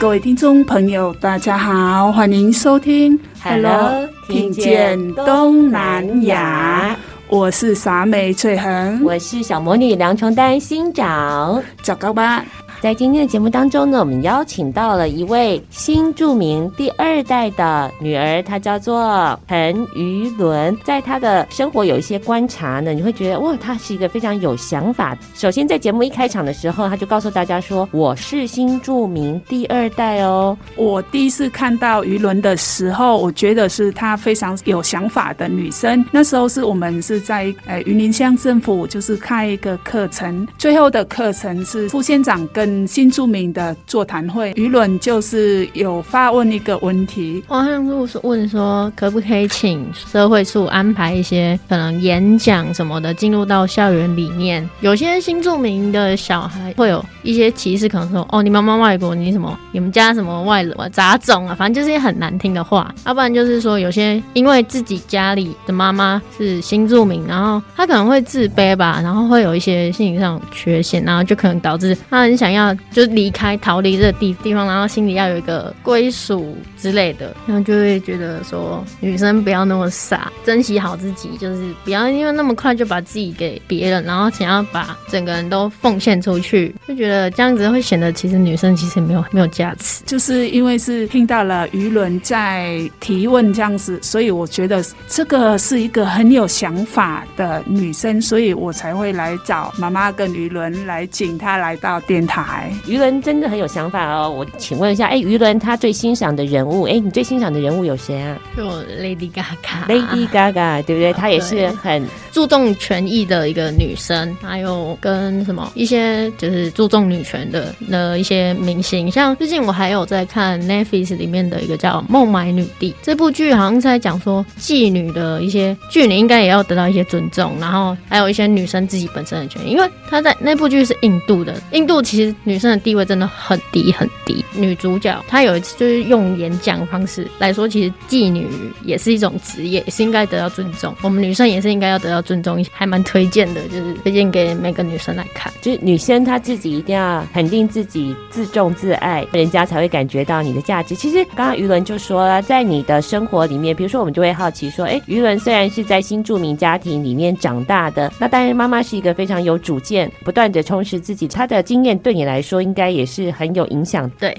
各位听众朋友，大家好，欢迎收听 Hello，听见东南亚，我是傻美翠恒，我是小魔女梁琼丹，新长，早高吧。在今天的节目当中呢，我们邀请到了一位新著名第二代的女儿，她叫做陈于伦。在她的生活有一些观察呢，你会觉得哇，她是一个非常有想法。首先在节目一开场的时候，她就告诉大家说：“我是新著名第二代哦。”我第一次看到于伦的时候，我觉得是她非常有想法的女生。那时候是我们是在呃云林乡政府就是开一个课程，最后的课程是副县长跟新住民的座谈会，舆论就是有发问一个问题，我好像是问说，可不可以请社会处安排一些可能演讲什么的，进入到校园里面。有些新住民的小孩会有一些歧视，可能说，哦，你妈妈外国，你什么，你们家什么外人杂种啊，反正就是一些很难听的话。要不然就是说，有些因为自己家里的妈妈是新住民，然后他可能会自卑吧，然后会有一些心理上缺陷，然后就可能导致他很想要。就离开、逃离这个地地方，然后心里要有一个归属之类的，然后就会觉得说，女生不要那么傻，珍惜好自己，就是不要因为那么快就把自己给别人，然后想要把整个人都奉献出去，就觉得这样子会显得其实女生其实没有没有价值。就是因为是听到了于伦在提问这样子，所以我觉得这个是一个很有想法的女生，所以我才会来找妈妈跟于伦来请她来到电台。于伦真的很有想法哦，我请问一下，哎，于伦他最欣赏的人物，哎，你最欣赏的人物有谁啊？就 Lady Gaga。Lady Gaga，对不对？她也是很注重权益的一个女生，还有跟什么一些就是注重女权的的一些明星，像最近我还有在看 Netflix 里面的一个叫《孟买女帝》这部剧，好像是在讲说妓女的一些妓女应该也要得到一些尊重，然后还有一些女生自己本身的权益，因为她在那部剧是印度的，印度其实。女生的地位真的很低很低。女主角她有一次就是用演讲方式来说，其实妓女也是一种职业，也是应该得到尊重。我们女生也是应该要得到尊重，还蛮推荐的，就是推荐给每个女生来看。就是女生她自己一定要肯定自己，自重自爱，人家才会感觉到你的价值。其实刚刚于伦就说了，在你的生活里面，比如说我们就会好奇说，哎，于伦虽然是在新住民家庭里面长大的，那当然妈妈是一个非常有主见，不断的充实自己，她的经验对你来。来说应该也是很有影响。对，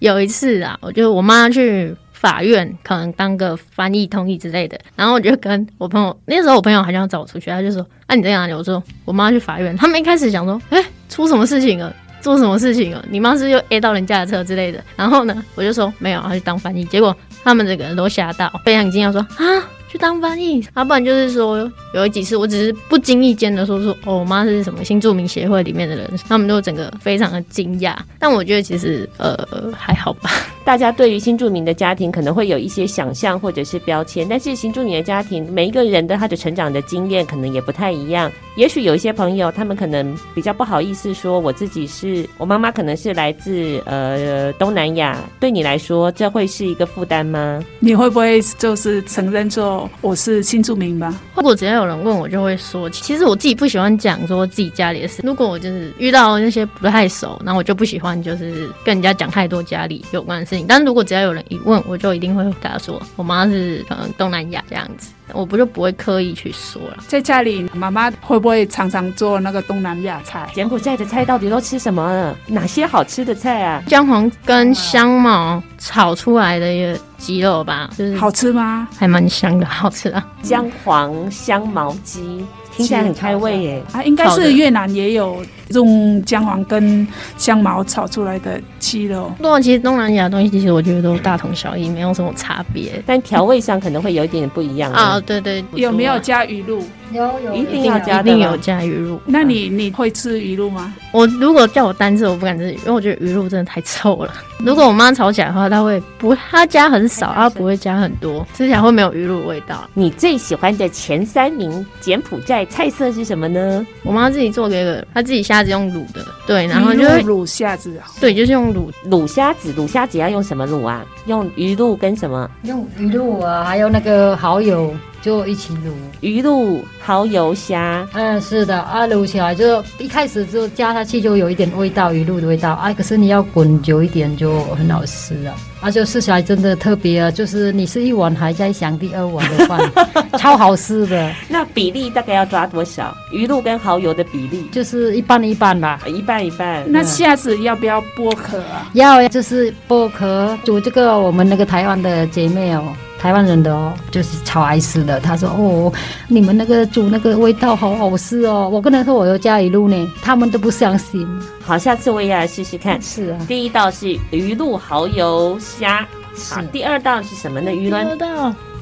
有一次啊，我就我妈去法院，可能当个翻译、通译之类的。然后我就跟我朋友，那时候我朋友好像要找我出去，他就说：“啊，你在哪里？”我说：“我妈去法院。”他们一开始想说：“哎，出什么事情了？做什么事情了？你妈是是又 A 到人家的车之类的？”然后呢，我就说：“没有，她去当翻译。”结果他们这个人都吓到，非常惊讶，说：“啊！”去当翻译，要、啊、不然就是说有几次，我只是不经意间的说说，哦，我妈是什么新住民协会里面的人，他们都整个非常的惊讶。但我觉得其实呃还好吧。大家对于新住民的家庭可能会有一些想象或者是标签，但是新住民的家庭每一个人的他的成长的经验可能也不太一样。也许有一些朋友他们可能比较不好意思说，我自己是我妈妈可能是来自呃东南亚，对你来说这会是一个负担吗？你会不会就是承认说？道我是新住民吧？如果只要有人问我，就会说，其实我自己不喜欢讲说自己家里的事。如果我就是遇到那些不太熟，然后我就不喜欢就是跟人家讲太多家里有关的事情。但是如果只要有人一问，我就一定会回答说，我妈是可能东南亚这样子。我不就不会刻意去说了。在家里，妈妈会不会常常做那个东南亚菜？柬埔寨的菜到底都吃什么？哪些好吃的菜啊？姜黄跟香茅炒出来的一个鸡肉吧，就是好吃吗？还蛮香的，好吃啊！姜黄香茅鸡。听起来很开胃耶！啊，应该是越南也有用姜黄跟香茅炒出来的鸡肉。不过其实东南亚的东西其实我觉得都大同小异，没有什么差别，但调味上可能会有一点点不一样啊。对对，有没有加鱼露？有有，一定要加，一定有加鱼露。那你你会吃鱼露吗？我如果叫我单吃，我不敢吃，因为我觉得鱼露真的太臭了。如果我妈炒起来的话，她会不她加很少，她不会加很多，吃起来会没有鱼露味道。你最喜欢的前三名柬埔寨菜色是什么呢？我妈自己做给个，她自己虾子用卤的，对，然后就卤虾子，对，就是用卤卤虾子，卤虾子要用什么卤啊？用鱼露跟什么？用鱼露啊，还有那个蚝油。就一起卤鱼露、蚝油、虾。嗯，是的啊，卤起来就一开始就加下去就有一点味道，鱼露的味道啊。可是你要滚久一点就很好吃了，啊，就吃起来真的特别啊。就是你吃一碗还在想第二碗的饭，超好吃的。那比例大概要抓多少？鱼露跟蚝油的比例就是一半一半吧，一半一半。那下次要不要剥壳啊？要，就是剥壳煮这个我们那个台湾的姐妹哦。台湾人的哦，就是超爱吃的。他说：“哦，你们那个煮那个味道好好吃哦。”我跟他说我有加鱼露呢，他们都不相信。好，下次我也来试试看。是啊，第一道是鱼露蚝油虾。好，第二道是什么呢？鱼卵。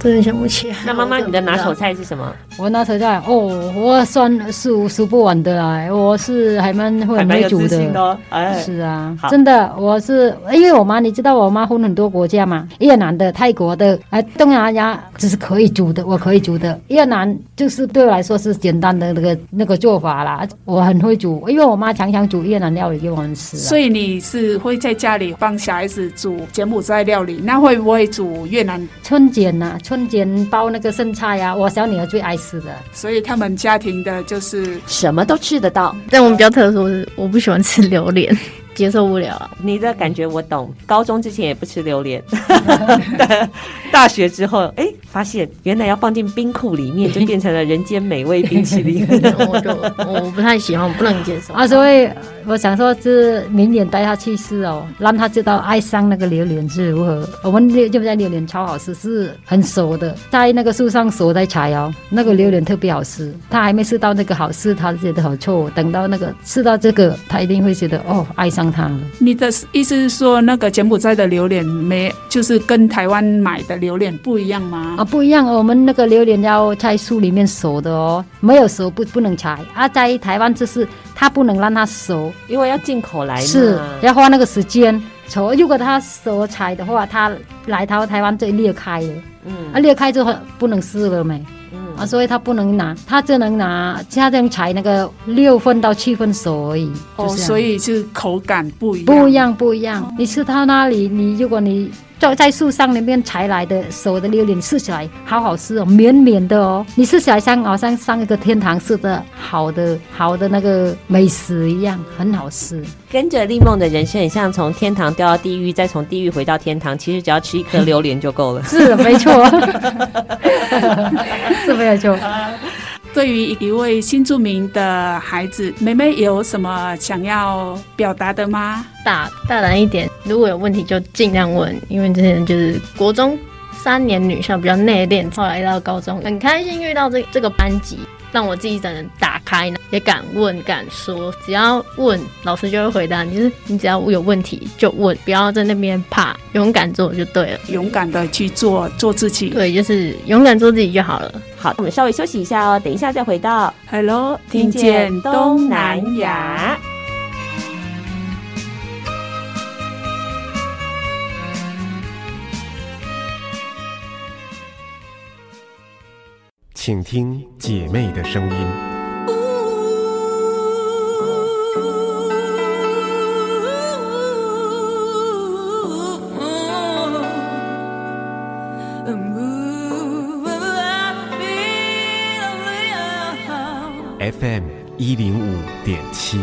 真的想不起来。那妈妈，你的拿手菜是什么？我拿手菜哦，我算数数不完的啦。我是还蛮会会煮的。的哎，是啊，真的，我是因为我妈，你知道我妈分很多国家嘛，越南的、泰国的，哎，东南亚只是可以煮的，我可以煮的。越南就是对我来说是简单的那个那个做法啦。我很会煮，因为我妈常常煮越南料理给我们吃。所以你是会在家里帮小孩子煮柬埔寨料理，那会不会煮越南春卷呐、啊？春节包那个剩菜呀、啊，我小女儿最爱吃的。所以他们家庭的就是什么都吃得到。但我们比较特殊是，我不喜欢吃榴莲。接受不了，你的感觉我懂。高中之前也不吃榴莲，大学之后，哎、欸，发现原来要放进冰库里面，就变成了人间美味冰淇淋。我 就我不太喜欢，我不能接受。啊，所以我想说，是明年带他去吃哦，让他知道爱上那个榴莲是如何。我们就在榴莲超好吃，是很熟的，在那个树上熟在采哦，那个榴莲特别好吃。他还没吃到那个好吃，他觉得好臭。等到那个吃到这个，他一定会觉得哦，爱上它了。你的意思是说，那个柬埔寨的榴莲没，就是跟台湾买的榴莲不一样吗？啊，不一样。我们那个榴莲要在树里面熟的哦，没有熟不不能采。啊，在台湾就是它不能让它熟，因为要进口来，是要花那个时间。熟，如果它熟采的话，它来到台湾就裂开了。嗯，啊，裂开之后不能吃了没？嗯啊，所以它不能拿，它只能拿，他这样采那个六分到七分熟而已。哦，所以是口感不一样。不一样，不一样。哦，你吃它那里，你如果你。在在树上那边采来的熟的榴莲，吃起来好好吃哦，绵绵的哦，你吃起来像好像上一个天堂似的，好的好的那个美食一样，很好吃。跟着丽梦的人生，很像从天堂掉到地狱，再从地狱回到天堂。其实只要吃一颗榴莲就够了。是的，没错，是没有错。对于一位新著名的孩子，妹妹有什么想要表达的吗？大大胆一点，如果有问题就尽量问，因为之前就是国中三年女校比较内敛，后来到高中很开心遇到这这个班级。让我自己整个人打开，也敢问敢说，只要问老师就会回答你。就是你只要有问题就问，不要在那边怕，勇敢做就对了。勇敢的去做，做自己。对，就是勇敢做自己就好了。好，我们稍微休息一下哦，等一下再回到 Hello，听见东南亚。请听姐妹的声音 fm 一零五点七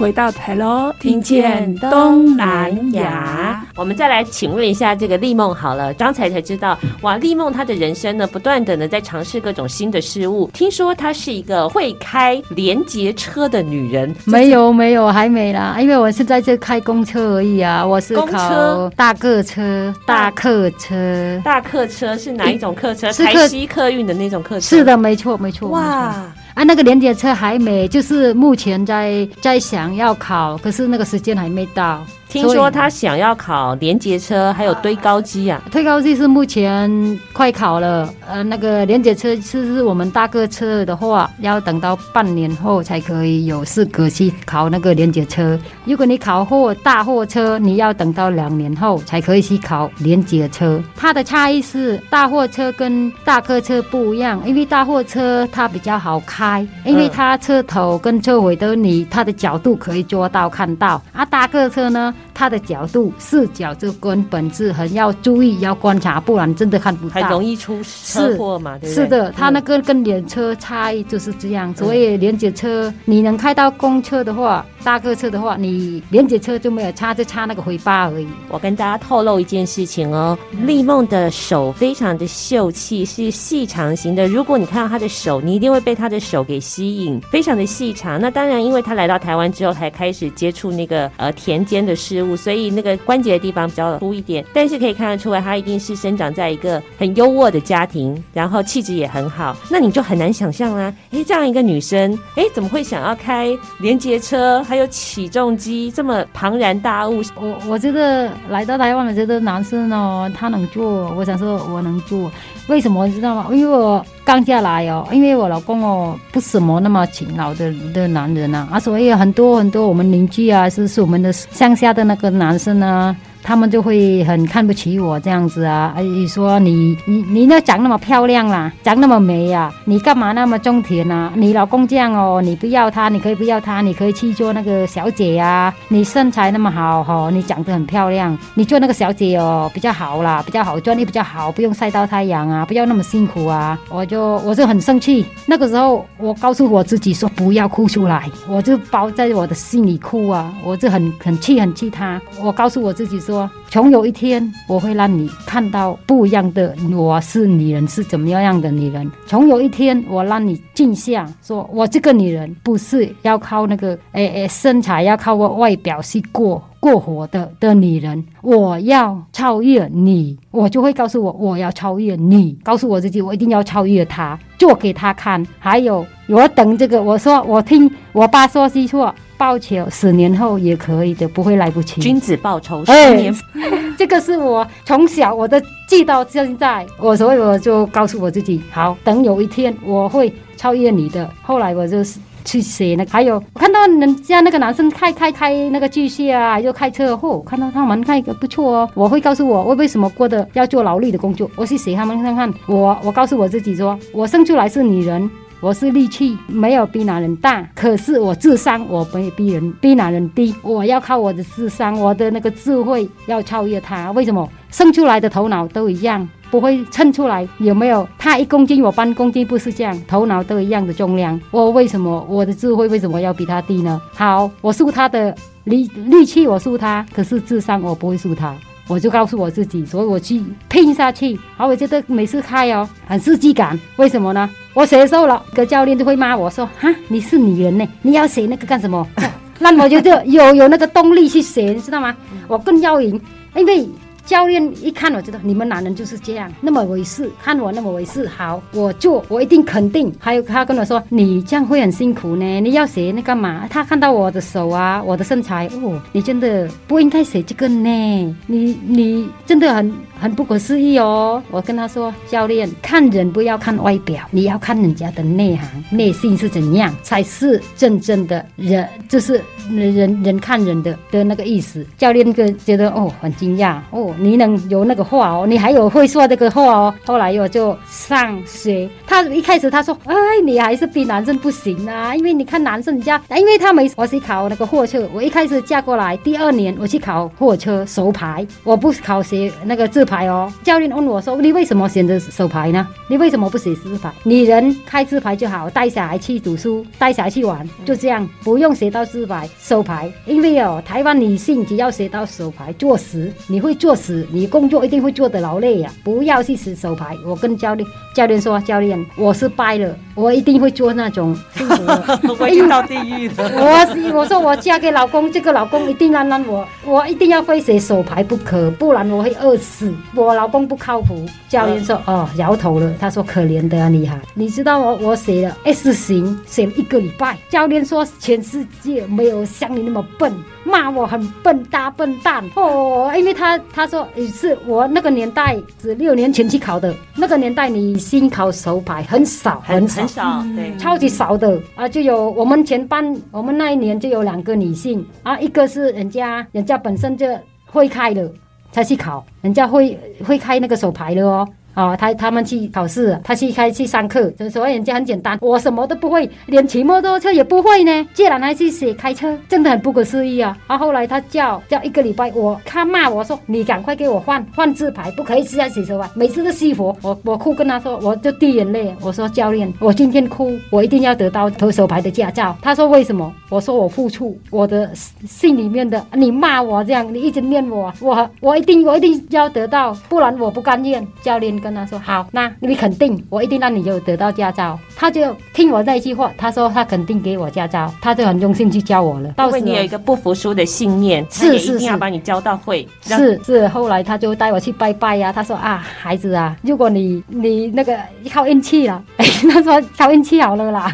回到台喽，听见东南亚。我们再来请问一下这个丽梦好了，刚才才知道哇，丽梦她的人生呢，不断的呢在尝试各种新的事物。听说她是一个会开连接车的女人，没有没有还没啦，因为我是在这开公车而已啊，我是考大客车、大客车、大客车是哪一种客车？台西客运的那种客车？是的，没错没错。哇。啊，那个连接车还没，就是目前在在想要考，可是那个时间还没到。听说他想要考连接车，还有堆高机啊。堆高机是目前快考了，呃，那个连接车是是我们大客车的话，要等到半年后才可以有资格去考那个连接车。如果你考货大货车，你要等到两年后才可以去考连接车。它的差异是大货车跟大客车不一样，因为大货车它比较好开，因为它车头跟车尾都你它的角度可以做到看到。啊，大客车呢？它的角度视角就跟本质很要注意，要观察，不然真的看不到，很容易出车祸嘛，对？是的，它那个跟连车差异就是这样。所以连接车，你能开到公车的话，大客车的话，你连接车就没有差，就差那个回巴而已。我跟大家透露一件事情哦，丽梦的手非常的秀气，是细长型的。如果你看到她的手，你一定会被她的手给吸引，非常的细长。那当然，因为她来到台湾之后，才开始接触那个呃田间的事物，所以那个关节的地方比较粗一点。但是可以看得出来，她一定是生长在一个很优渥的家庭，然后气质也很好。那你就很难想象啦，哎，这样一个女生，哎，怎么会想要开连接车？还有起重机这么庞然大物，我我觉得来到台湾，的这个男生哦，他能做，我想说我能做，为什么你知道吗？因为我刚下来哦，因为我老公哦不什么那么勤劳的的男人呐，啊，所以很多很多我们邻居啊，是是我们的乡下的那个男生呢。他们就会很看不起我这样子啊！你说你你你那长那么漂亮啦，长那么美呀，啊，你干嘛那么种田啊？你老公这样哦，你不要他，你可以不要他，你可以去做那个小姐呀，啊。你身材那么好哈，哦，你长得很漂亮，你做那个小姐哦比较好啦，比较好赚，也比较好，不用晒到太阳啊，不要那么辛苦啊。我就我就很生气，那个时候我告诉我自己说不要哭出来，我就包在我的心里哭啊，我就很很气很气他，我告诉我自己说。说，总有一天我会让你看到不一样的我是女人是怎么样的女人。总有一天我让你静下，说我这个女人不是要靠那个诶诶、身材，要靠我外表去过过活的的女人。我要超越你，我就会告诉我我要超越你，告诉我自己我一定要超越他，做给他看。还有我等这个，我说我听我爸说句话。报仇十年后也可以的，不会来不及。君子报仇十年，欸、这个是我从小我都记到现在，我所以我就告诉我自己，好，等有一天我会超越你的。后来我就是去写那个，还有我看到人家那个男生开开开那个巨蟹啊，又开车，嚯，看到他们开个不错哦。我会告诉我，我为什么过得要做劳力的工作？我去写他们看看，我我告诉我自己说，我生出来是女人。我是力气没有比男人大，可是我智商我不会比人比男人低。我要靠我的智商，我的那个智慧要超越他。为什么？生出来的头脑都一样，不会称出来有没有？他一公斤，我半公斤，不是这样，头脑都一样的重量。我为什么我的智慧为什么要比他低呢？好，我输他的力力气，我输他，可是智商我不会输他。我就告诉我自己，所以我去拼下去。好，我觉得每次开哦，很刺激感。为什么呢？我写瘦了，个教练就会骂我说：“哈，你是女人呢，你要写那个干什么？” 那我觉得有有那个动力去写，你知道吗？我更要赢，因为。教练一看，我觉得你们男人就是这样，那么回事，看我那么回事，好，我做，我一定肯定。还有他跟我说，你这样会很辛苦呢，你要写那干嘛？他看到我的手啊，我的身材，哦，你真的不应该写这个呢，你你真的很很不可思议哦。我跟他说，教练，看人不要看外表，你要看人家的内涵、内心是怎样，才是真正的人，就是人人看人的的那个意思。教练就觉得哦，很惊讶哦，你能有那个话哦，你还有会说这个话哦。后来我就上学，他一开始他说，哎，你还是比男生不行啊，因为你看男生家，因为他没我是考那个货车，我一开始嫁过来第二年我去考货车手牌，我不考学那个自排哦。教练问我说，你为什么选择手牌呢？你为什么不写字牌？女人开字牌就好，带小孩去读书，带小孩去玩，就这样，不用学到字牌手牌。因为哦，台湾女性只要学到手牌做事，你会做事，你工作一定会做得劳累呀、啊。不要去学手牌。我跟教练教练说，教练，我是败了，我一定会做那种幸福的，我会到地狱的。我我说我嫁给老公，这个老公一定让让我，我一定要会学手牌不可，不然我会饿死。我老公不靠谱。教练说，哦，摇头了。他说：“可怜的啊，你哈，你知道我我写了 S 型，写了一个礼拜。教练说全世界没有像你那么笨，骂我很笨，大笨蛋哦。因为他他说是我那个年代是六年前去考的，那个年代你新考手牌很少很少很少，对，超级少的啊。就有我们全班，我们那一年就有两个女性啊，一个是人家人家本身就会开的才去考，人家会会开那个手牌的哦。”哦，他他们去考试，他去开去上课，所以人家很简单，我什么都不会，连骑摩托车也不会呢，竟然还去学开车，真的很不可思议啊！啊，后来他叫叫一个礼拜，我他骂我说，你赶快给我换换字牌，不可以这样写手牌，每次都熄火，我我哭跟他说，我就滴眼泪，我说教练，我今天哭，我一定要得到投手牌的驾照。他说为什么？我说我付出我的心里面的，你骂我这样，你一直念我，我我一定我一定要得到，不然我不甘愿。教练。跟他说好，那你肯定，我一定让你有得到驾照。他就听我那一句话，他说他肯定给我驾照，他就很用心去教我了。到时你有一个不服输的信念，是一定要把你教到会。是是，是，后来他就带我去拜拜呀、啊。他说啊，孩子啊，如果你你那个靠运气了，哎，他说靠运气好了啦。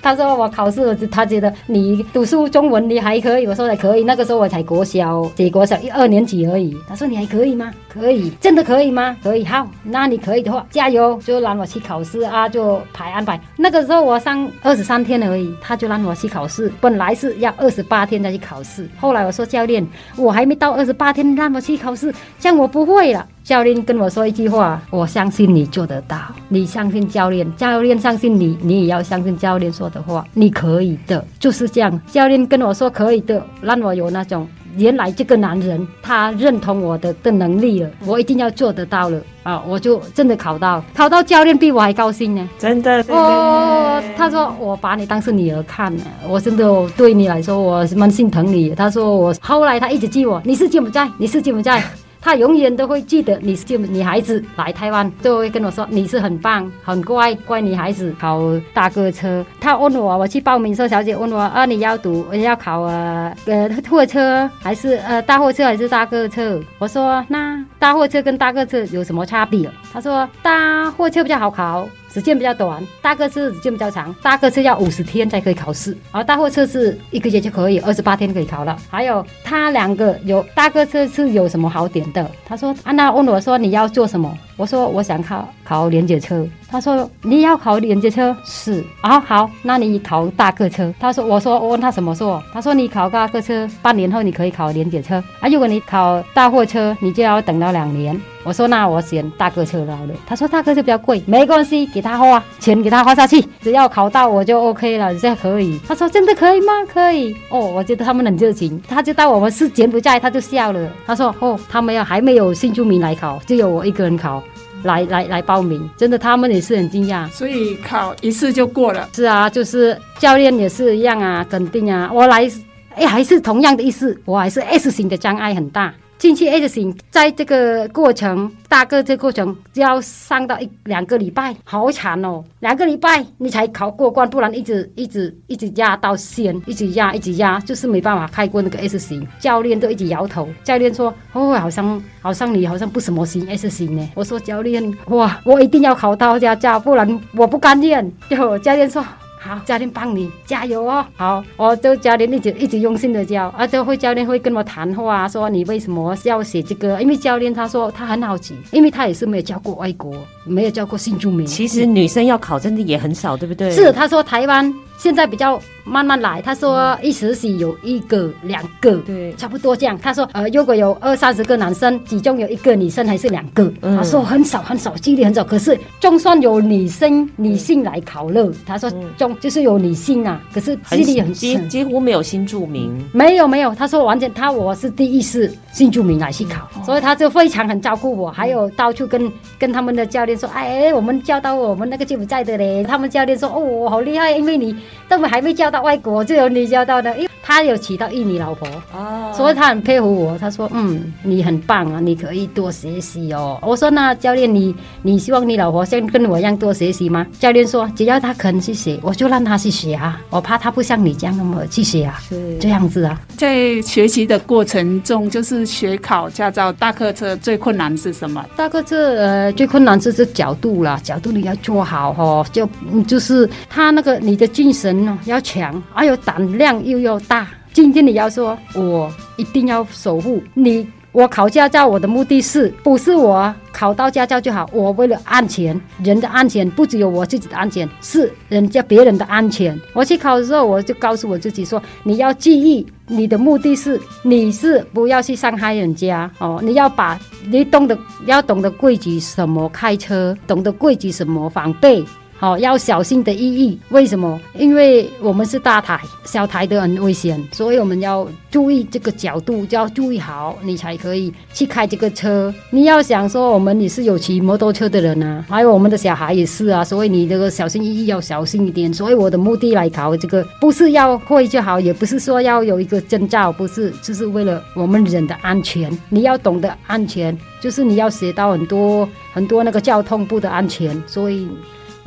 他说我考试，他觉得你读书中文你还可以，我说还可以。那个时候我才国小，才国小一二年级而已。他说你还可以吗？可以，真的可以吗？可以。好，那你可以的话，加油，就让我去考试啊，就排安排。那个时候我上二十三天而已，他就让我去考试。本来是要二十八天再去考试，后来我说教练，我还没到二十八天，让我去考试，这样我不会了。教练跟我说一句话，我相信你做得到。你相信教练，教练相信你，你也要相信教练说的话，你可以的，就是这样。教练跟我说可以的，让我有那种原来这个男人他认同我的的能力了，我一定要做得到了啊！我就真的考到，考到教练比我还高兴呢，真的。哦，他说我把你当是女儿看呢，我真的对你来说我是蛮心疼你。他说我后来他一直记我，你是柬埔寨，你是柬埔寨。他永远都会记得你是女孩子来台湾，就会跟我说你是很棒、很乖乖女孩子考大客车。他问我，我去报名说，小姐问我啊，你要读要考呃呃货车还是呃大货车还是大客车？我说那大货车跟大客车有什么差别？他说大货车比较好考。时间比较短，大客车时间比较长，大客车要五十天才可以考试，而大货车是一个月就可以，二十八天可以考了。还有他两个有大客车是有什么好点的？他说安娜问我说你要做什么？我说我想考考连结车。他说你要考连结车是啊好，那你考大客车。他说我说我问他什么说？他说你考大客车半年后你可以考连结车啊，如果你考大货车你就要等到两年。我说那我选大客车好了。他说大客车比较贵，没关系，给他花钱给他花下去，只要考到我就 OK 了，这可以。他说真的可以吗？可以哦，我觉得他们很热情。他就到我们是柬埔寨，他就笑了。他说哦，他们要还没有新住民来考，就有我一个人考，来来来报名。真的，他们也是很惊讶。所以考一次就过了。是啊，就是教练也是一样啊，肯定啊。我来哎，还是同样的意思，我还是 S 型的障碍很大。进去 S 型，在这个过程，大个这个过程就要上到一两个礼拜，好惨哦！两个礼拜你才考过关，不然一直一直一直压到线，一直压一直压，就是没办法开过那个 S 型。教练都一直摇头，教练说：“哦，好像好像你好像不什么型 S 型呢。”我说：“教练，哇，我一定要考到驾照，不然我不甘愿。”就教练说。好，教练帮你加油哦。好，我就教练一直一直用心的教，啊，就会教练会跟我谈话，说你为什么要写这个？因为教练他说他很好奇，因为他也是没有教过外国，没有教过新住民。其实女生要考真的也很少，对不对？是，他说台湾。现在比较慢慢来，他说一实习有一个两个，对，差不多这样。他说呃，如果有二三十个男生，其中有一个女生还是两个，嗯、他说很少很少，几率很少。可是就算有女生女性来考了，他说中就是有女性啊，可是几率很少，几乎没有新住民，没有没有。他说完全他我是第一次新住民来去考，嗯、所以他就非常很照顾我，还有到处跟跟他们的教练说，哎，我们教到我们那个柬埔寨的嘞，他们教练说哦，好厉害，因为你。但我还没嫁到外国，就有你嫁到的，他有娶到印尼老婆，哦，所以他很佩服我。他说：“嗯，你很棒啊，你可以多学习哦。”我说：“那教练，你你希望你老婆像跟我一样多学习吗？”教练说：“只要他肯去学，我就让他去学啊。我怕他不像你这样那么去学啊，是这样子啊。”在学习的过程中，就是学考驾照大客车最困难是什么？大客车呃，最困难就是角度啦，角度你要做好哦，就就是他那个你的精神。要强，还有胆量又要大。今天你要说，我一定要守护你。我考驾照，我的目的是不是我考到驾照就好？我为了安全，人的安全不只有我自己的安全，是人家别人的安全。我去考的时候，我就告诉我自己说：你要记忆，你的目的是你是不要去伤害人家哦。你要把你懂得要懂得规矩，什么开车，懂得规矩，什么防备。好，要小心的意义，为什么？因为我们是大台，小台的很危险，所以我们要注意这个角度，就要注意好，你才可以去开这个车。你要想说，我们也是有骑摩托车的人啊，还有我们的小孩也是啊，所以你这个小心翼翼要小心一点。所以我的目的来考这个，不是要会就好，也不是说要有一个证照，不是，就是为了我们人的安全。你要懂得安全，就是你要学到很多很多那个交通部的安全，所以。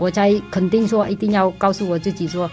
我才肯定说，一定要告诉我自己说，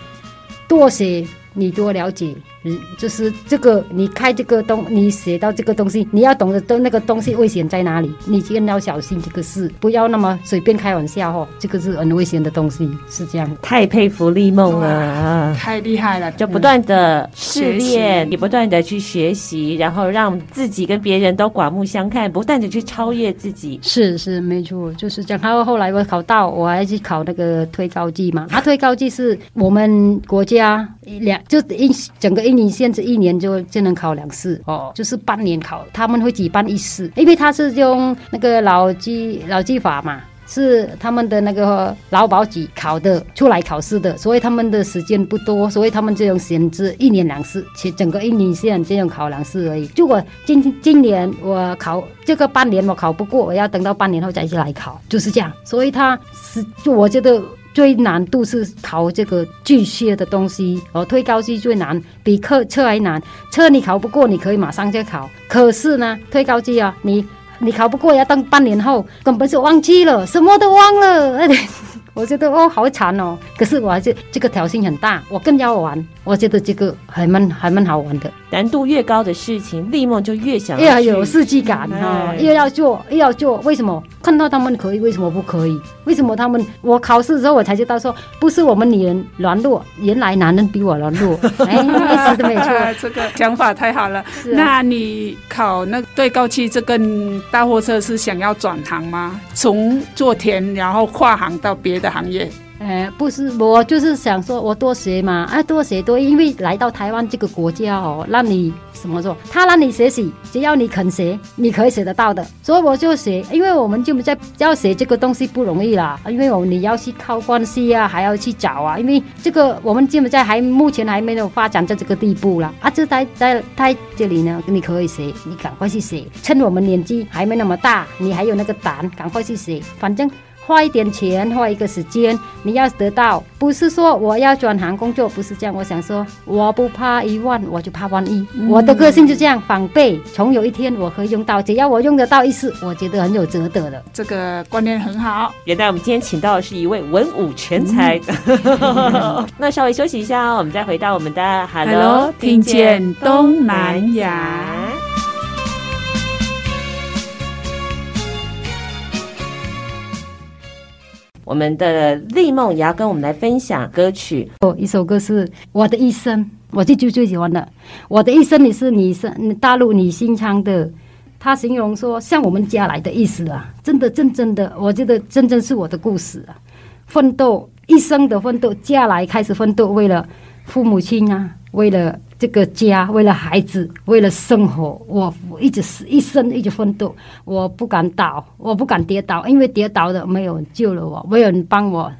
多写，你多了解。嗯，就是这个，你开这个东，你写到这个东西，你要懂得都那个东西危险在哪里，你一定要小心这个事，不要那么随便开玩笑哦。这个是很危险的东西，是这样。太佩服丽梦了，太厉害了，就不断的试炼，也不断的去学习，然后让自己跟别人都刮目相看，不断的去超越自己。是是没错，就是这样。然后后来我考到，我还去考那个推高技嘛。他，推高技是我们国家两就一整个。你限制一年就就能考两次哦，就是半年考，他们会举办一次，因为他是用那个劳基劳基法嘛，是他们的那个劳保局考的出来考试的，所以他们的时间不多，所以他们就用限制一年两次，其整个一年限这样考两次而已。如果今今年我考这个半年我考不过，我要等到半年后再去来考，就是这样。所以他是就我觉得。最难度是考这个巨蟹的东西哦，推高机最难，比客车还难。车你考不过，你可以马上就考。可是呢，推高机啊，你你考不过，要等半年后，根本就忘记了，什么都忘了。我觉得哦，好惨哦。可是我还是这个挑战很大，我更要玩。我觉得这个还蛮还蛮好玩的。难度越高的事情，丽梦就越想要有刺激感啊，又要做又要做。为什么看到他们可以，为什么不可以？为什么他们我考试的时候我才知道说，不是我们女人软弱，原来男人比我软弱。哎，是的没错，这个想法太好了。是啊、那你考那对高七这个大货车是想要转行吗？从做田然后跨行到别的？行业，呃，不是，我就是想说，我多学嘛，哎，多学多，因为来到台湾这个国家哦，让你怎么做？他让你学习，只要你肯学，你可以学得到的。所以我就学，因为我们就在要学这个东西不容易啦，因为我们你要去靠关系啊，还要去找啊，因为这个我们柬埔寨还目前还没有发展到这个地步啦。啊，就在在在这里呢，你可以学，你赶快去学，趁我们年纪还没那么大，你还有那个胆，赶快去学，反正。花一点钱，花一个时间，你要得到，不是说我要转行工作，不是这样。我想说，我不怕一万，我就怕万一。嗯、我的个性就这样，防备，总有一天我可以用到，只要我用得到一次，我觉得很有值得的。这个观念很好。原来我们今天请到的是一位文武全才。嗯、那稍微休息一下哦，我们再回到我们的 Hello，, Hello 听见东南亚。我们的丽梦也要跟我们来分享歌曲。哦，一首歌是我的一生，我最最最喜欢的。我的一生你是你是大陆你新唱的，他形容说像我们家来的意思啊，真的真正的，我觉得真正是我的故事啊，奋斗一生的奋斗，家来开始奋斗，为了父母亲啊，为了。这个家为了孩子，为了生活，我一直是一生一直奋斗。我不敢倒，我不敢跌倒，因为跌倒的没有人救了我，没有人帮我，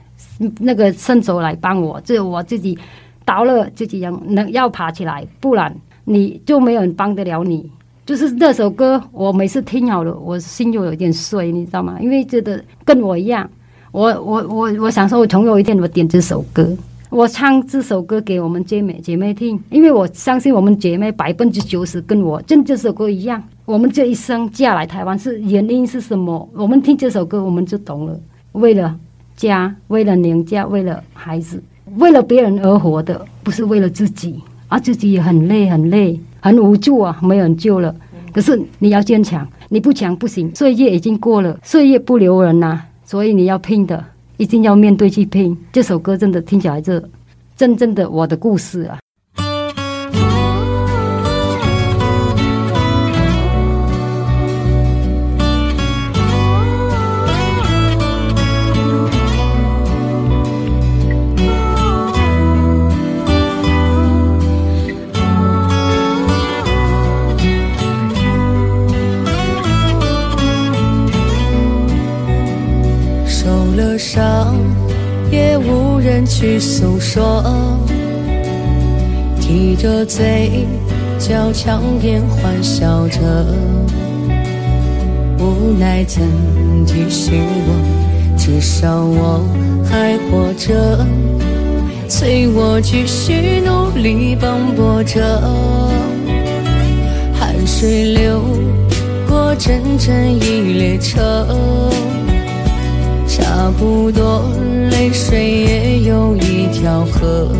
那个伸手来帮我，只有我自己倒了，自己能能要爬起来，不然你就没有人帮得了你。就是那首歌，我每次听好了，我心就有点碎，你知道吗？因为觉得跟我一样，我我我我想说，我总有一天我点这首歌。我唱这首歌给我们姐妹姐妹听，因为我相信我们姐妹百分之九十跟我跟这首歌一样。我们这一生嫁来台湾是原因是什么？我们听这首歌我们就懂了。为了家，为了娘家，为了孩子，为了别人而活的，不是为了自己。而自己也很累，很累，很无助啊，没有人救了。可是你要坚强，你不强不行。岁月已经过了，岁月不留人呐、所以你要拼的。一定要面对去拼，这首歌真的听起来是真正的我的故事啊。伤也无人去诉说，提着嘴角强颜欢笑着，无奈怎提醒我，至少我还活着，催我继续努力奔波着，汗水流过整整一列车。差不多，泪水也有一条河。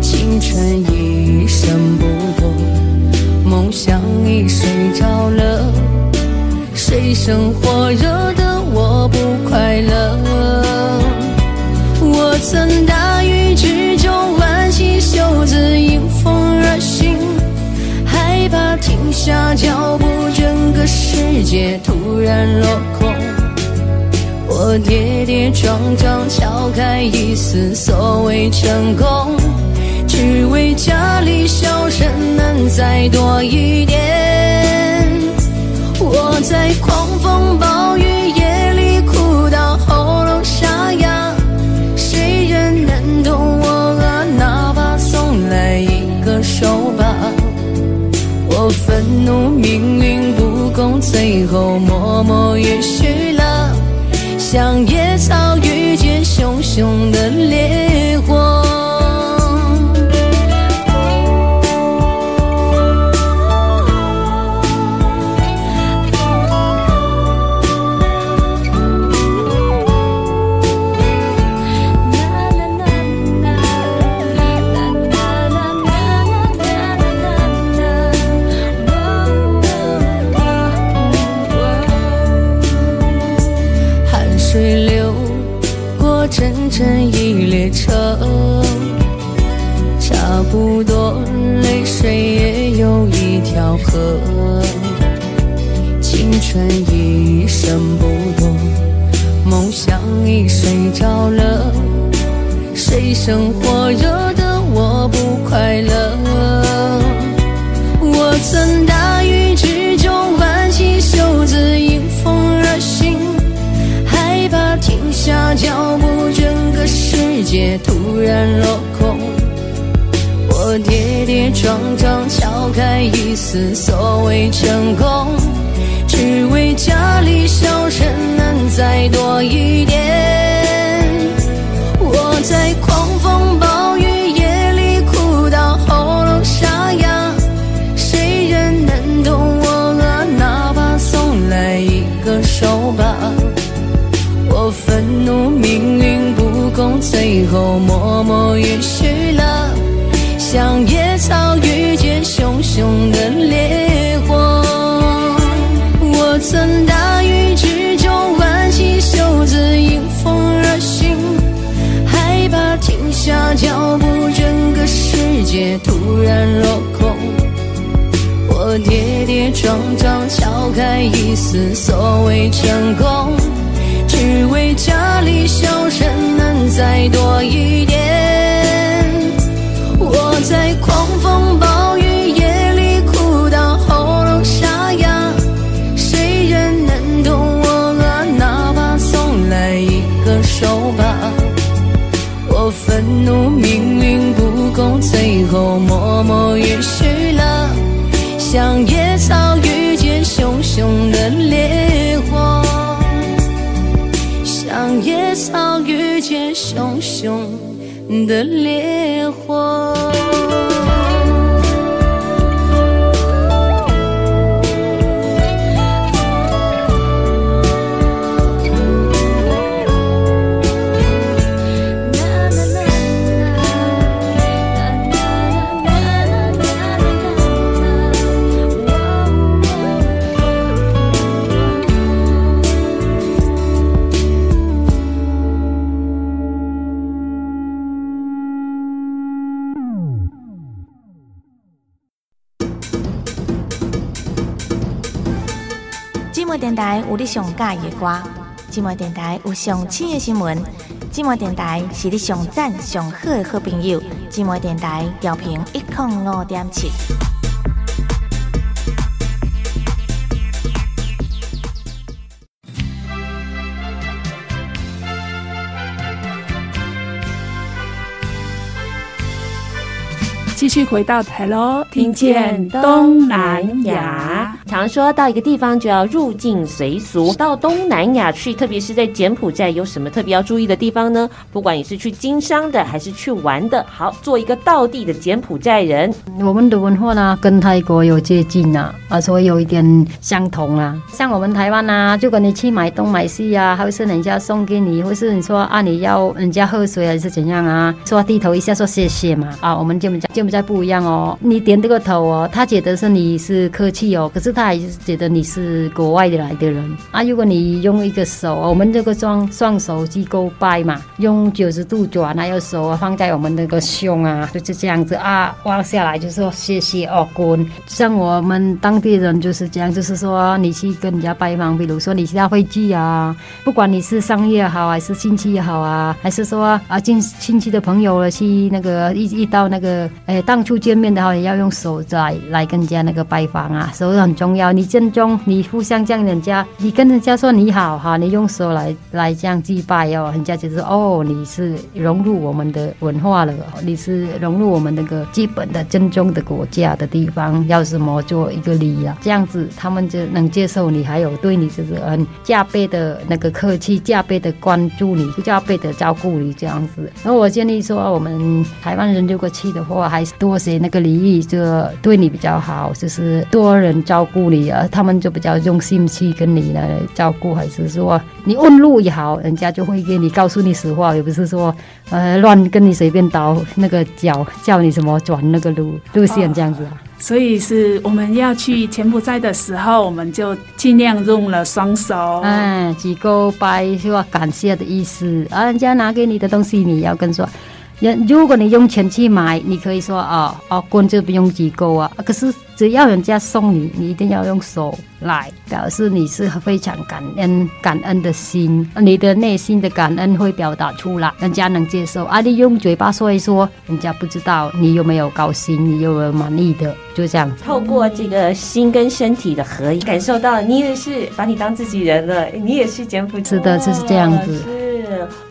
青春一生不多，梦想已睡着了。水深火热的我不快乐。我曾大雨之中挽起袖子迎风而行，害怕停下脚步，整个世界突然落空。我跌跌撞撞敲开一丝所谓成功，只为家里笑声能再多一点。我在狂风暴雨夜里哭到喉咙沙哑，谁人能懂我啊？哪怕送来一个手帕。我愤怒命运不公，最后默默允许了。像野草遇见熊熊的烈火。来一丝所谓成功，只为家里笑声能再多一点。我在狂风暴雨夜里哭到喉咙沙哑，谁人能懂我啊？哪怕送来一个手帕。我愤怒命运不公，最后默默允许了，像野草遇见熊熊的烈火，像野草遇见熊熊的烈火。你上喜欢的歌，寂寞电台有上新的新闻，寂寞电台是你上赞上好的好朋友，寂寞电台调频一零五点七。继续回到台咯听见东南亚。常说到一个地方就要入境随俗，到东南亚去，特别是在柬埔寨，有什么特别要注意的地方呢？不管你是去经商的还是去玩的，好，做一个道地的柬埔寨人。我们的文化呢，跟泰国有接近啊，啊，所以有一点相同啊。像我们台湾啊，就跟你去买东买西啊，还是人家送给你，或是你说啊，你要人家喝水还是怎样啊？说低头一下说谢谢嘛，啊，我们柬埔寨柬埔寨不一样哦，你点这个头哦，他觉得是你是客气哦，可是他还是觉得你是国外的来的人啊。如果你用一个手，我们这个双双手机勾拜嘛，用九十度转，还有手啊放在我们那个胸啊，就是这样子啊，弯下来就是说谢谢哦，滚。像我们当地人就是这样，就是说你去跟人家拜访，比如说你下飞机啊，不管你是商业也好还是亲戚也好啊，还是说啊亲亲戚的朋友了去那个一一到那个哎当初见面的话，也要用手来来跟人家那个拜访啊，手很重要。你正宗，你互相这样人家，你跟人家说你好哈，你用手来来这样祭拜哦，人家就是哦，你是融入我们的文化了，你是融入我们那个基本的正宗的国家的地方，要什么做一个礼啊，这样子他们就能接受你，还有对你就是很加倍的那个客气，加倍的关注你，加倍的照顾你这样子。那我建议说，我们台湾人如果去的话，还是多些那个礼仪，就对你比较好，就是多人照顾你。他们就比较用心去跟你来照顾，还是说你问路也好，人家就会给你告诉你实话，也不是说呃乱跟你随便倒那个脚，叫你什么转那个路路线这样子啊。所以是我们要去柬埔寨的时候，我们就尽量用了双手，哎，鞠躬拜是吧？感谢的意思啊，人家拿给你的东西，你要跟说。人如果你用钱去买，你可以说啊哦，棍就不用鞠躬啊。可是只要人家送你，你一定要用手来表示你是非常感恩感恩的心，你的内心的感恩会表达出来，人家能接受。啊，你用嘴巴说一说，人家不知道你有没有高兴，你有没有满意的，就这样。透过这个心跟身体的合一，感受到你也是把你当自己人了，你也是柬埔寨。是的，就是这样子。是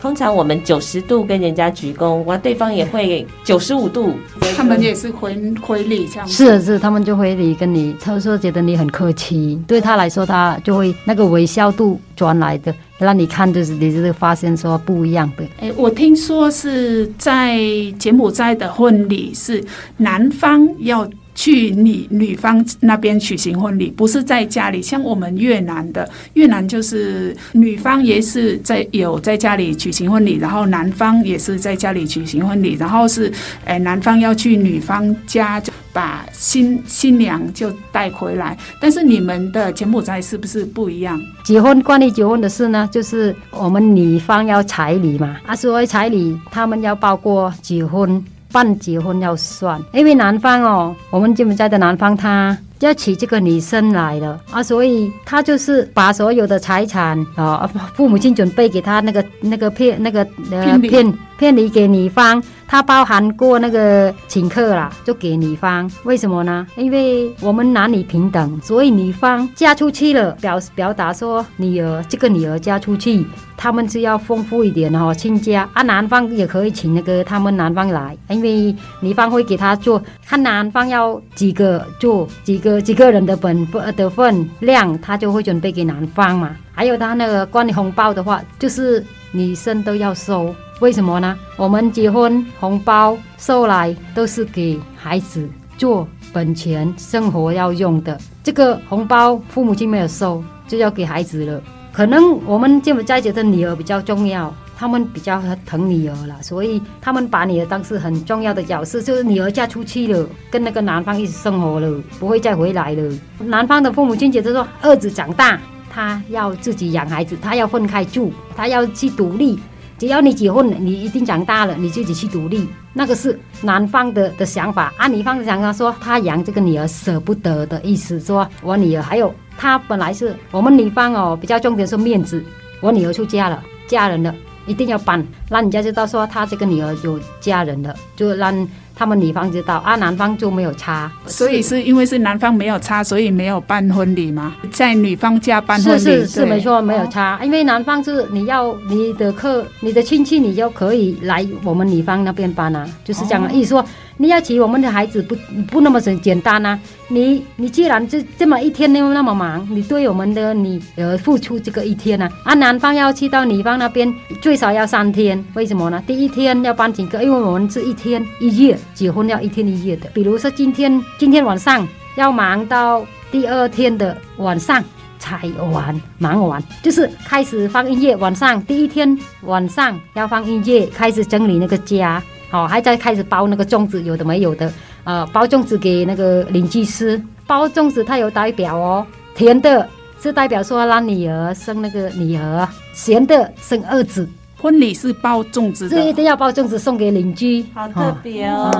通常我们九十度跟人家鞠躬，哇，对方也会九十五度，他们也是回回礼这样。是是，他们就回礼跟你，他说觉得你很客气，对他来说，他就会那个微笑度转来的，让你看就是你就是发现说不一样的。哎，我听说是在柬埔寨的婚礼是男方要。去你女方那边举行婚礼，不是在家里。像我们越南的，越南就是女方也是在有在家里举行婚礼，然后男方也是在家里举行婚礼，然后是诶男方要去女方家就把新新娘就带回来。但是你们的柬埔寨是不是不一样？结婚关于结婚的事呢，就是我们女方要彩礼嘛，啊，所谓彩礼他们要包括结婚。办结婚要算，因为男方哦，我们柬埔寨的男方他要娶这个女生来了。啊，所以他就是把所有的财产啊，父母亲准备给他那个那个骗那个呃骗骗礼给女方。他包含过那个请客啦，就给女方。为什么呢？因为我们男女平等，所以女方嫁出去了，表表达说女儿这个女儿嫁出去，他们是要丰富一点哦，亲家啊，男方也可以请那个他们男方来，因为女方会给他做，看男方要几个做几个几个人的本分的分量，他就会准备给男方嘛。还有他那个关于红包的话，就是女生都要收。为什么呢？我们结婚红包收来都是给孩子做本钱生活要用的，这个红包父母亲没有收，就要给孩子了。可能我们这么在觉得女儿比较重要，他们比较疼女儿了，所以他们把女儿当是很重要的角色，就是女儿嫁出去了，跟那个男方一起生活了，不会再回来了。男方的父母亲觉得说，儿子长大，他要自己养孩子，他要分开住，他要去独立。只要你结婚了，你一定长大了，你自己去独立，那个是男方的的想法。啊，女方的想法说他养这个女儿舍不得的意思，说我女儿还有他本来是我们女方哦，比较重点是面子，我女儿出嫁了，嫁人了，一定要办，让人家知道说他这个女儿有嫁人了，就让。他们女方知道啊，男方就没有差，所以是。因为是男方没有差，所以没有办婚礼吗？在女方家办婚礼是是是没错，没有差，哦、因为男方是你要你的客、你的亲戚，你就可以来我们女方那边办啊，就是这样的意思说。你要娶我们的孩子不不那么简简单啊！你你既然这这么一天又那么忙，你对我们的你呃付出这个一天呢？啊，男方要去到女方那边最少要三天，为什么呢？第一天要办几个？因为我们是一天一夜结婚，要一天一夜的。比如说今天今天晚上要忙到第二天的晚上才完，忙完就是开始放音乐。晚上第一天晚上要放音乐，开始整理那个家。好，还在开始包那个粽子，有的没有的，呃，包粽子给那个邻居吃。包粽子它有代表哦，甜的是代表说让女儿生那个女儿，咸的生儿子。婚礼是包粽子的，是一定要包粽子送给邻居，好特别哦。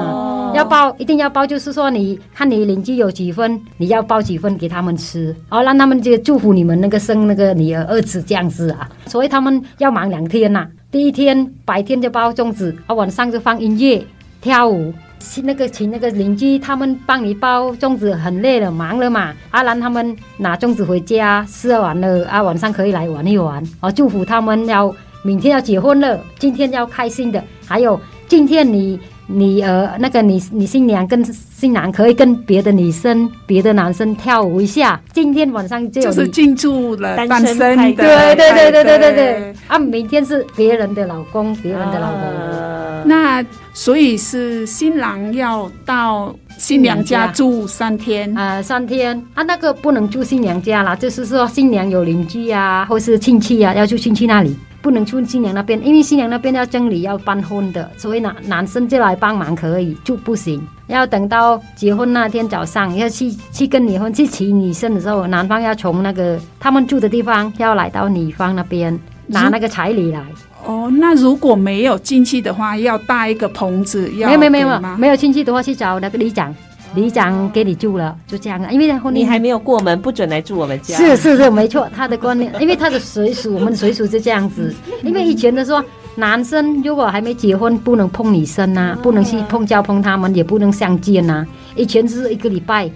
嗯，要包，一定要包，就是说你看你邻居有几份，你要包几份给他们吃，哦，让他们就祝福你们那个生那个女儿儿子这样子啊。所以他们要忙两天呐，啊。第一天白天就包粽子，啊，晚上就放音乐跳舞，请那个请那个邻居他们帮你包粽子，很累了，忙了嘛，阿兰他们拿粽子回家吃完了，啊，晚上可以来玩一玩，啊，祝福他们要明天要结婚了，今天要开心的，还有今天你。你呃，那个你你新娘跟新郎可以跟别的女生、别的男生跳舞一下。今天晚上就就是庆祝了单身的，对对对对对对对。啊，明天是别人的老公，别人的老公。呃、那所以是新郎要到新娘家住三天啊、呃，三天啊，那个不能住新娘家啦，就是说新娘有邻居啊，或是亲戚啊，要去亲戚那里。不能去新娘那边，因为新娘那边要整理要办婚的，所以男男生就来帮忙可以，就不行。要等到结婚那天早上要去去跟女方去娶女生的时候，男方要从那个他们住的地方要来到女方那边拿那个彩礼来。哦，那如果没有亲戚的话，要搭一个棚子要？没有没有没有，没有亲戚的话去找那个里长。里长给你住了，就这样啊。因为婚礼你还没有过门，不准来住我们家。是是是，没错，他的观念，因为他的随俗，我们的习俗是这样子。因为以前的说，男生如果还没结婚，不能碰女生呐、啊，不能去碰交碰他们，也不能相见呐、啊。以前是一个礼拜，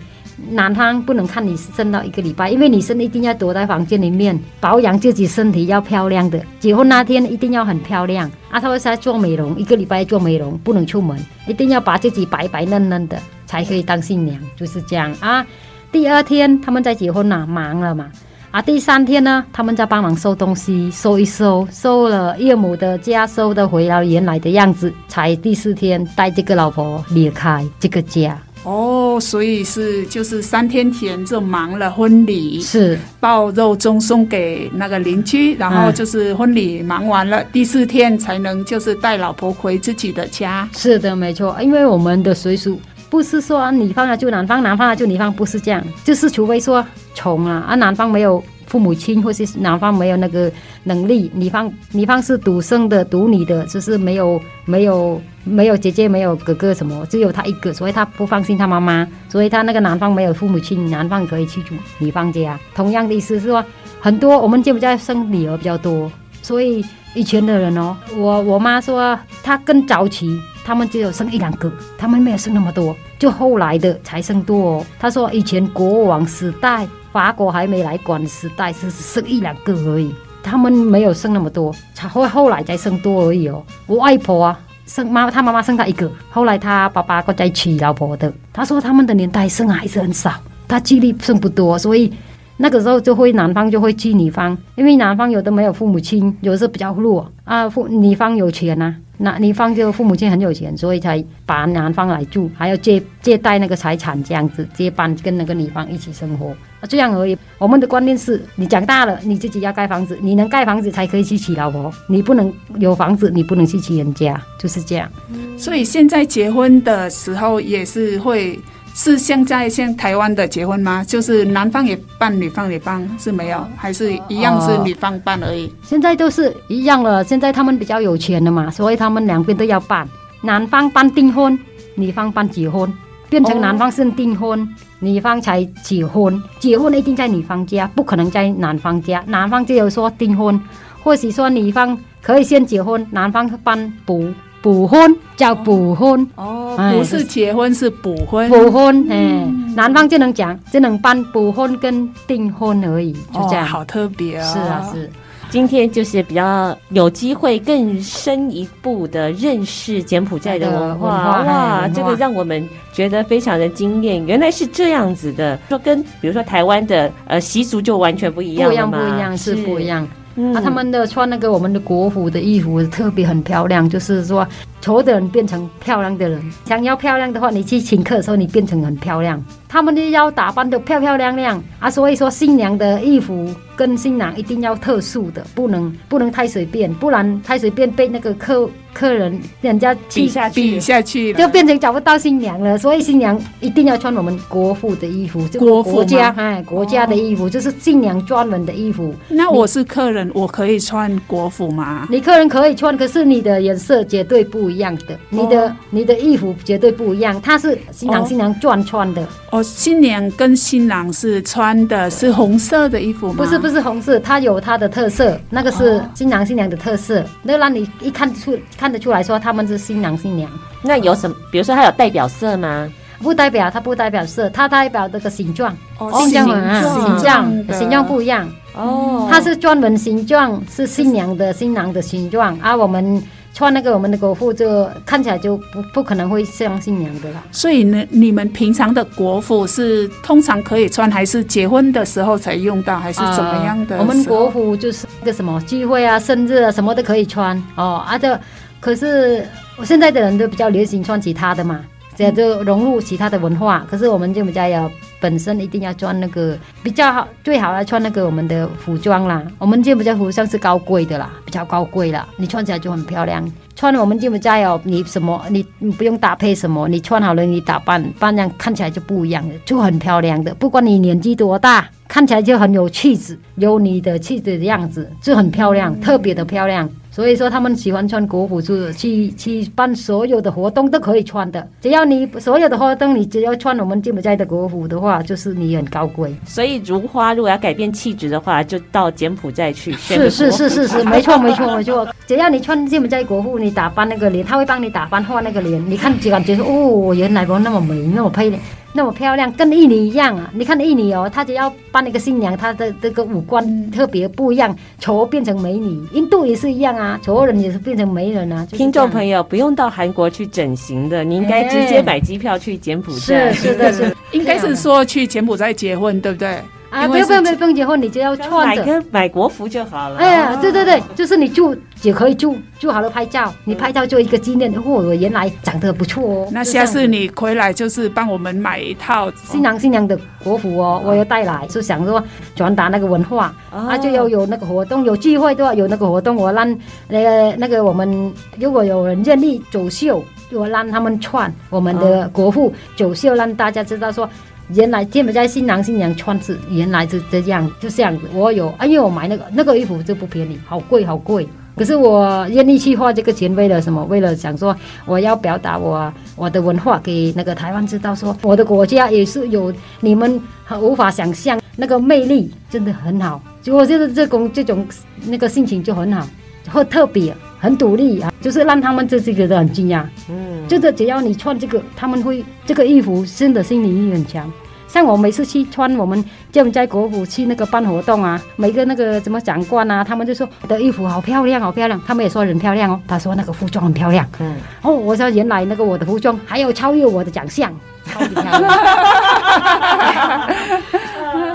男方不能看女生到一个礼拜，因为女生一定要躲在房间里面保养自己身体，要漂亮的。结婚那天一定要很漂亮啊，他会在做美容，一个礼拜做美容，不能出门，一定要把自己白白嫩嫩的。才可以当新娘，就是这样啊。第二天他们在结婚了，忙了嘛。啊，第三天呢，他们在帮忙收东西，收一收，收了岳母的家，收的回到原来的样子。才第四天带这个老婆离开这个家。哦，所以是就是三天前就忙了婚礼，是爆肉粽送给那个邻居，然后就是婚礼忙完了，嗯，第四天才能就是带老婆回自己的家。是的，没错，因为我们的习俗。不是说女方啊就男方，男方了就女方，不是这样，就是除非说穷啊啊男方没有父母亲，或是男方没有那个能力，女方女方是独生的、独女的，就是没有没有没有姐姐、没有哥哥什么，只有她一个，所以她不放心她妈妈，所以她那个男方没有父母亲，男方可以去住女方家。同样的意思是说，很多我们柬埔寨生女儿比较多，所以以前的人哦，我我妈说她更早期。他们只有生一两个，他们没有生那么多，就后来的才生多哦。他说以前国王时代，法国还没来管的时代是生一两个而已，他们没有生那么多，才后后来才生多而已哦。我外婆啊，生妈，她妈妈生她一个，后来她爸爸过再娶老婆的。他说他们的年代生孩子很少，他几率生不多，所以那个时候就会男方就会娶女方，因为男方有的没有父母亲，有的是比较弱啊，父女方有钱呐、啊。那女方就父母亲很有钱，所以才把男方来住，还要借借贷那个财产这样子接班，跟那个女方一起生活，这样而已。我们的观念是你长大了，你自己要盖房子，你能盖房子才可以去娶老婆，你不能有房子，你不能去娶人家，就是这样。所以现在结婚的时候也是会。是现在像台湾的结婚吗？就是男方也办，女方也办，是没有，还是一样是女方办而已？现在都是一样了。现在他们比较有钱了嘛，所以他们两边都要办。男方办订婚，女方办结婚，变成男方先订婚，女方才结婚。结婚一定在女方家，不可能在男方家。男方只有说订婚，或许说女方可以先结婚，男方办补。补婚叫补婚哦，不是结婚是补婚。补婚，哎，男方就能讲，只能办补婚跟订婚而已，就这样。好特别啊！是啊，是。今天就是比较有机会更深一步的认识柬埔寨的文化，哇，这个让我们觉得非常的惊艳。原来是这样子的，说跟比如说台湾的呃习俗就完全不一样，不一样，不一样，是不一样。嗯、啊，他们的穿那个我们的国服的衣服特别很漂亮，就是说丑的人变成漂亮的人。想要漂亮的话，你去请客的时候，你变成很漂亮。他们就要打扮的漂漂亮亮啊，所以说新娘的衣服跟新郎一定要特殊的，不能不能太随便，不然太随便被那个客客人人家比下去，比下去就变成找不到新娘了。所以新娘一定要穿我们国服的衣服，国国家哎国家的衣服，就是新娘专门的衣服。那我是客人，我可以穿国服吗？你客人可以穿，可是你的颜色绝对不一样的，你的、哦、你的衣服绝对不一样，它是新郎新娘专穿的。哦，新娘跟新郎是穿的是红色的衣服吗？不是，不是红色，它有它的特色，那个是新郎新娘的特色，那让你一看出看得出来说他们是新郎新娘。那有什么？比如说它有代表色吗？不代表，它不代表色，它代表这个形状。哦，形状啊，形状，形状不一样。哦，它是专门形状，是新娘的新郎的形状啊，我们。穿那个我们的国服，就看起来就不不可能会像新娘的啦。所以呢，你们平常的国服是通常可以穿，还是结婚的时候才用到，还是怎么样的？呃，我们国服就是那个什么聚会啊、生日啊，什么都可以穿哦。啊，这可是我现在的人都比较流行穿其他的嘛，这样就融入其他的文化。可是我们就比较要。本身一定要穿那个比较好，最好要穿那个我们的服装啦。我们柬埔寨服装是高贵的啦，比较高贵啦，你穿起来就很漂亮。穿我们柬埔寨哦，你什么你你不用搭配什么，你穿好了你打扮，扮样看起来就不一样了，就很漂亮的。不管你年纪多大，看起来就很有气质，有你的气质的样子，就很漂亮，特别的漂亮。所以说他们喜欢穿国服，就是去去办所有的活动都可以穿的。只要你所有的活动，你只要穿我们柬埔寨的国服的话，就是你很高贵。所以如花如果要改变气质的话，就到柬埔寨去。是是是是是，没错没错没错。只要你穿柬埔寨国服，你打扮那个脸，他会帮你打扮画那个脸，你看就感觉说哦，原来我那么美，那么漂亮。那么漂亮，跟印尼一样啊！你看印尼哦，他只要扮那个新娘，她的这个五官特别不一样，丑变成美女。印度也是一样啊，丑人也是变成媒人啊。听众朋友不用到韩国去整形的，你应该直接买机票去柬埔寨。是是的是，是应该是说去柬埔寨结婚，对不对？啊，不用不用不用结婚，你就要穿着买买国服就好了。哎呀，对对对，就是你住也可以住，住好了拍照，你拍照做一个纪念。哦，我原来长得不错哦。那下次你回来就是帮我们买一套新郎新娘的国服哦，我要带来，是想说传达那个文化啊，就要有那个活动，有聚会的话有那个活动，我让那个那个我们如果有人愿意走秀，我让他们穿我们的国服走秀，让大家知道说。原来柬埔寨新郎新娘穿是原来是这样，就这样子。我有，因为，我买那个那个衣服就不便宜，好贵好贵。可是我愿意去花这个钱，为了什么？为了想说，我要表达我我的文化给那个台湾知道，说我的国家也是有你们很无法想象那个魅力，真的很好。就我觉得这种这种那个心情就很好，会特别很独立啊，就是让他们自己觉得很惊讶。嗯，就是只要你穿这个，他们会这个衣服真的心理很强。像我每次去穿我们柬埔寨国服去那个办活动啊，每个那个什么长官啊，他们就说我的衣服好漂亮，好漂亮。他们也说人漂亮哦，他说那个服装很漂亮。嗯，哦，我说原来那个我的服装还有超越我的长相，超级漂亮。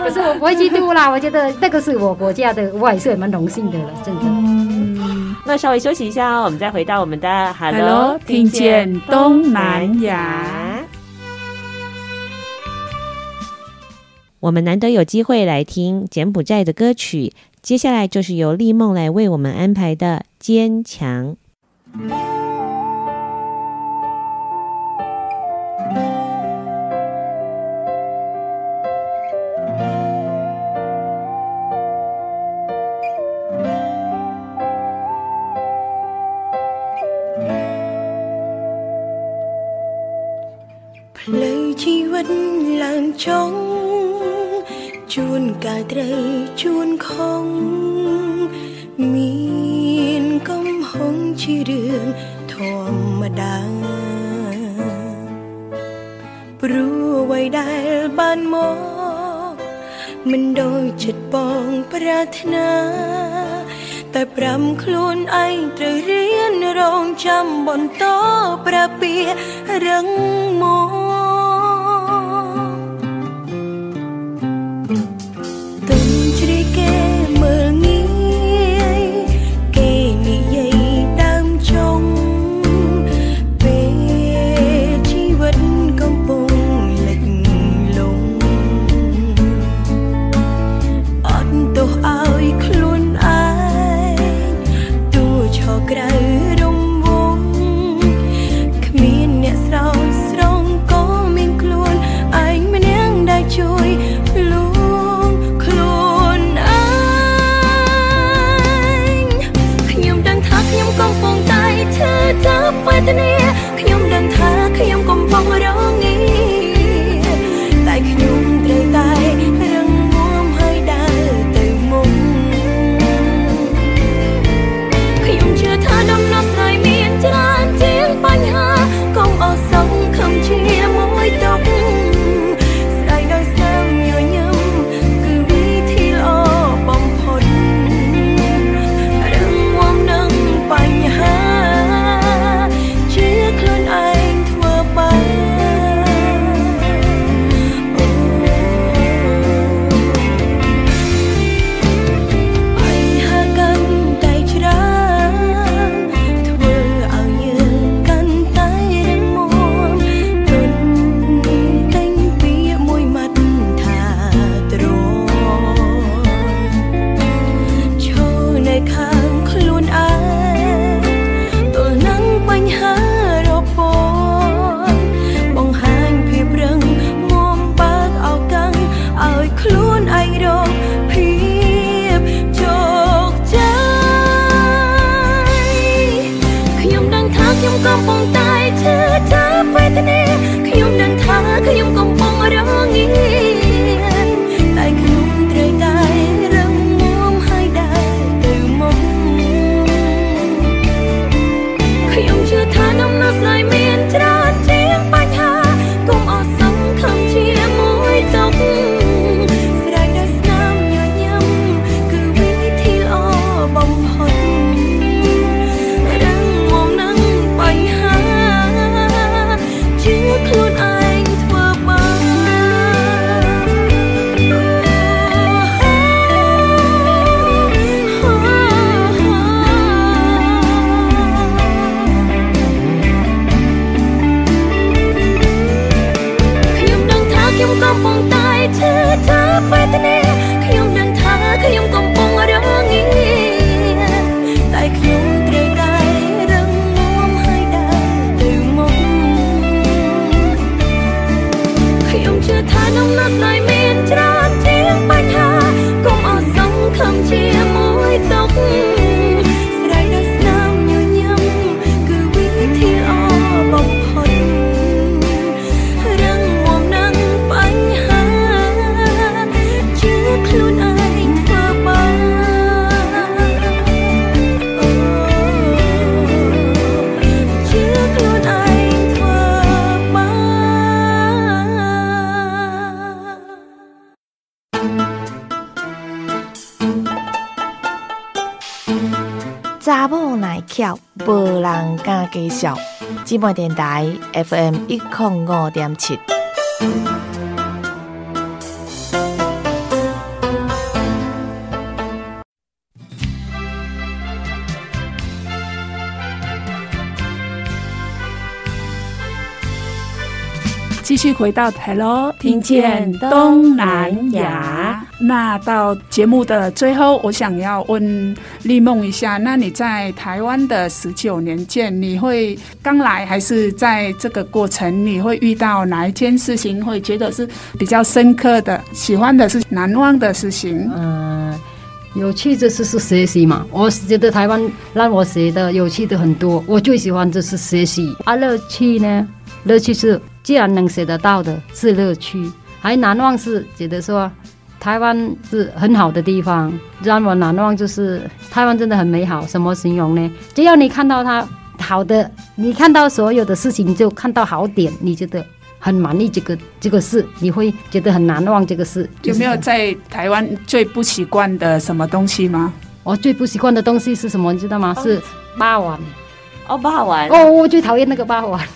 可是我不会嫉妒啦，我觉得那个是我国家的，我也是蛮荣幸的了，真的。嗯，那稍微休息一下哦，我们再回到我们的 Hello，, Hello 听见东南亚。我们难得有机会来听柬埔寨的歌曲，接下来就是由丽梦来为我们安排的《坚强》。 ជួនកាលត្រូវជួនខំមានកំហុងជារឿងធម្មតាព្រោះអ្វីដែលបានមកមិនដូចចិត្តបងប្រាថ្នាតែប្រាំខ្លួនឯងត្រូវរៀនរងចាំបន្តប្រាពីរឹងមក ដ្ឋានអំណត់ដោយមានច្រើន 介绍。姊妹电台 FM 一零五点七。续回到 Hello，听见东南亚。那到节目的最后，我想要问丽梦一下，那你在台湾的十九年间，你会刚来还是在这个过程，你会遇到哪一件事情会觉得是比较深刻的、喜欢的是难忘的事情？嗯，有趣的就是学习嘛。我觉得台湾让我学的有趣的很多，我最喜欢就是学习。啊，乐趣呢？乐趣是。既然能学得到的是乐趣，还难忘是觉得说台湾是很好的地方，让我难忘就是台湾真的很美好。什么形容呢？只要你看到它好的，你看到所有的事情就看到好点，你觉得很满意这个这个事，你会觉得很难忘这个事。有没有在台湾最不习惯的什么东西吗？我最不习惯的东西是什么？你知道吗？是霸王。哦，霸王。哦，我最讨厌那个肉圆。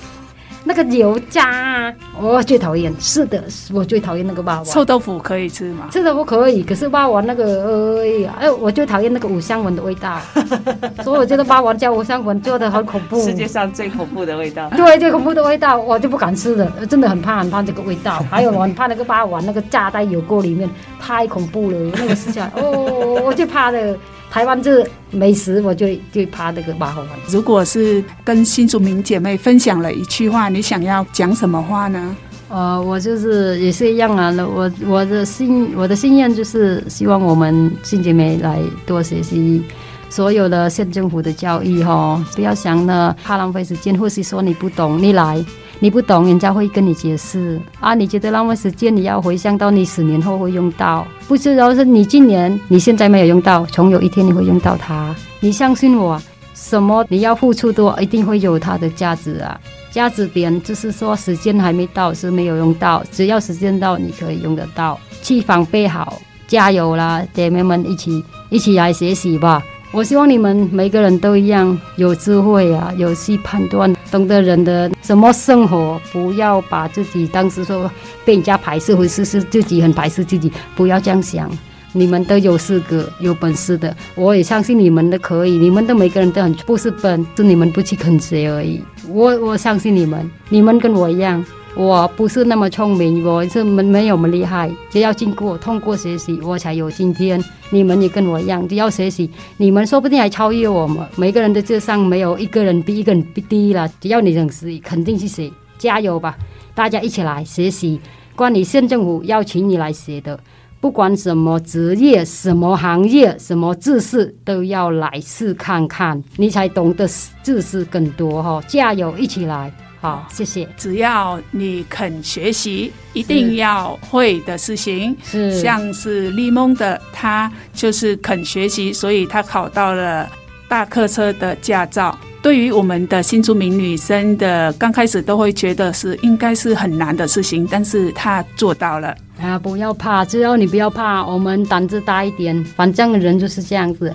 那个油渣，啊，我最讨厌。是的，我最讨厌那个霸王。臭豆腐可以吃吗？臭豆腐可以，可是霸王那个，哎呀，哎，我最讨厌那个五香粉的味道。所以我觉得霸王加五香粉做的很恐怖。世界上最恐怖的味道。对，最恐怖的味道，我就不敢吃了，真的很怕，很怕这个味道。还有我很怕那个霸王那个炸在油锅里面，太恐怖了。那个吃起来，哦，我最怕的。台湾这美食，我就就怕那个肉圆。如果是跟新竹民姐妹分享了一句话，你想要讲什么话呢？呃，我就是也是一样啊。我我的心我的心愿就是希望我们新姐妹来多学习所有的县政府的教育哈，不要想呢怕浪费时间，或是说你不懂，你来。你不懂，人家会跟你解释啊。你觉得浪费时间，你要回想到你十年后会用到，不是？然后是你今年你现在没有用到，总有一天你会用到它。你相信我，什么你要付出多，一定会有它的价值啊。价值点就是说，时间还没到是没有用到，只要时间到，你可以用得到。去防备好，加油啦，姐妹们一起一起来学习吧。我希望你们每个人都一样有智慧啊，有去判断，懂得人的什么生活，不要把自己当时说被人家排斥，或是是自己很排斥自己，不要这样想。你们都有资格、有本事的，我也相信你们的可以。你们的每个人都很不是笨，是你们不去肯学而已。我我相信你们，你们跟我一样。我不是那么聪明，我是没没有那么厉害，只要经过通过学习，我才有今天。你们也跟我一样，只要学习，你们说不定还超越我们。每个人的智商没有一个人比一个人低了，只要你肯学，肯定去学，加油吧！大家一起来学习，关于县政府邀请你来学的，不管什么职业、什么行业、什么知识，都要来试看看，你才懂得知识更多哈！加油，一起来！好，谢谢。只要你肯学习，一定要会的事情，是像是利蒙的，他就是肯学习，所以他考到了大客车的驾照。对于我们的新住民女生的，刚开始都会觉得是应该是很难的事情，但是她做到了。啊，不要怕，只要你不要怕，我们胆子大一点，反正人就是这样子，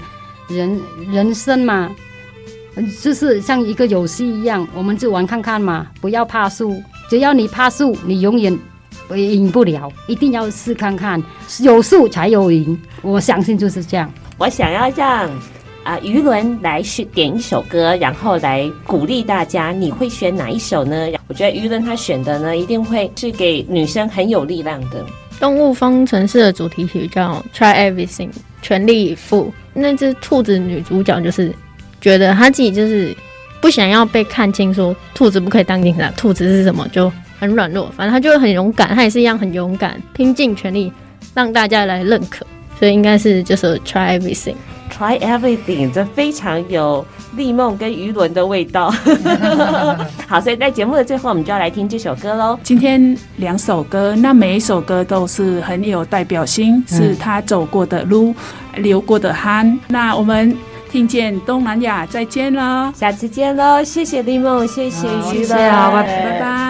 人人生嘛。就是像一个游戏一样，我们就玩看看嘛，不要怕输。只要你怕输，你永远赢不了。一定要试看看，有输才有赢。我相信就是这样。我想要让啊于伦来选点一首歌，然后来鼓励大家。你会选哪一首呢？我觉得于伦他选的呢，一定会是给女生很有力量的。动物方程式的主题曲叫《Try Everything》，全力以赴。那只兔子女主角就是。觉得他自己就是不想要被看清，说兔子不可以当警察，兔子是什么就很软弱。反正他就会很勇敢，他也是一样很勇敢，拼尽全力让大家来认可。所以应该是就是 try everything，try everything，这非常有丽梦跟于伦的味道。好，所以在节目的最后，我们就要来听这首歌喽。今天两首歌，那每一首歌都是很有代表性，是他走过的路，流过的汗。那我们。听见东南亚，再见了，下次见喽！谢谢丽梦，谢谢于伦，拜拜拜。拜拜